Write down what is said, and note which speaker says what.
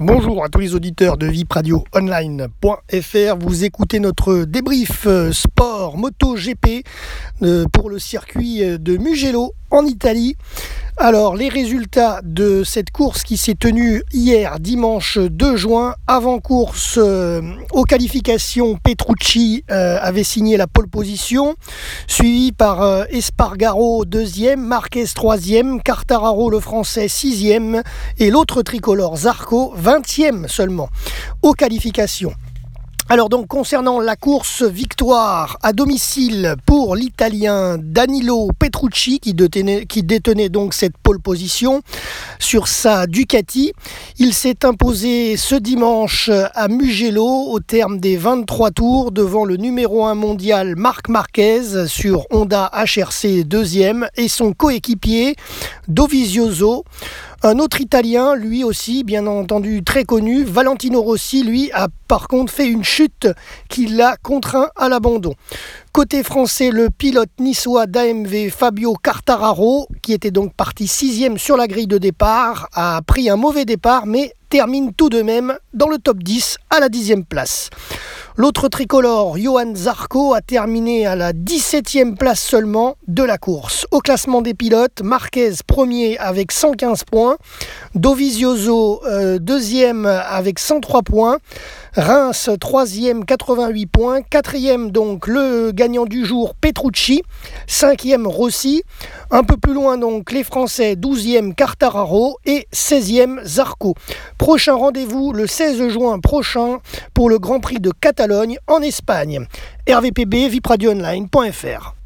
Speaker 1: Bonjour à tous les auditeurs de vipradioonline.fr. Vous écoutez notre débrief euh, sport moto GP euh, pour le circuit euh, de Mugello en Italie. Alors, les résultats de cette course qui s'est tenue hier, dimanche 2 juin, avant course aux qualifications, Petrucci avait signé la pole position, suivi par Espargaro deuxième, Marquez troisième, Cartararo le français sixième et l'autre tricolore Zarco 20e seulement aux qualifications. Alors donc concernant la course victoire à domicile pour l'Italien Danilo Petrucci qui détenait, donc cette pole position sur sa Ducati, il s'est imposé ce dimanche à Mugello au terme des 23 tours devant le numéro 1 mondial Marc Marquez sur Honda HRC 2e et son coéquipier Dovizioso. Un autre Italien, lui aussi, bien entendu très connu, Valentino Rossi, lui, a par contre fait une chute qui l'a contraint à l'abandon. Côté français, le pilote niçois d'AMV Fabio Cartararo, qui était donc parti sixième sur la grille de départ, a pris un mauvais départ, mais termine tout de même dans le top 10 à la dixième place. L'autre tricolore, Johan Zarco, a terminé à la 17e place seulement de la course. Au classement des pilotes, Marquez premier avec 115 points, Dovizioso euh, deuxième avec 103 points, Reims troisième 88 points, quatrième donc le gagnant du jour Petrucci, cinquième Rossi, un peu plus loin donc les Français 12e Cartararo et 16e Zarco. Prochain rendez-vous le 16 juin prochain pour le Grand Prix de En Espagne. RVPB, vipradioonline.fr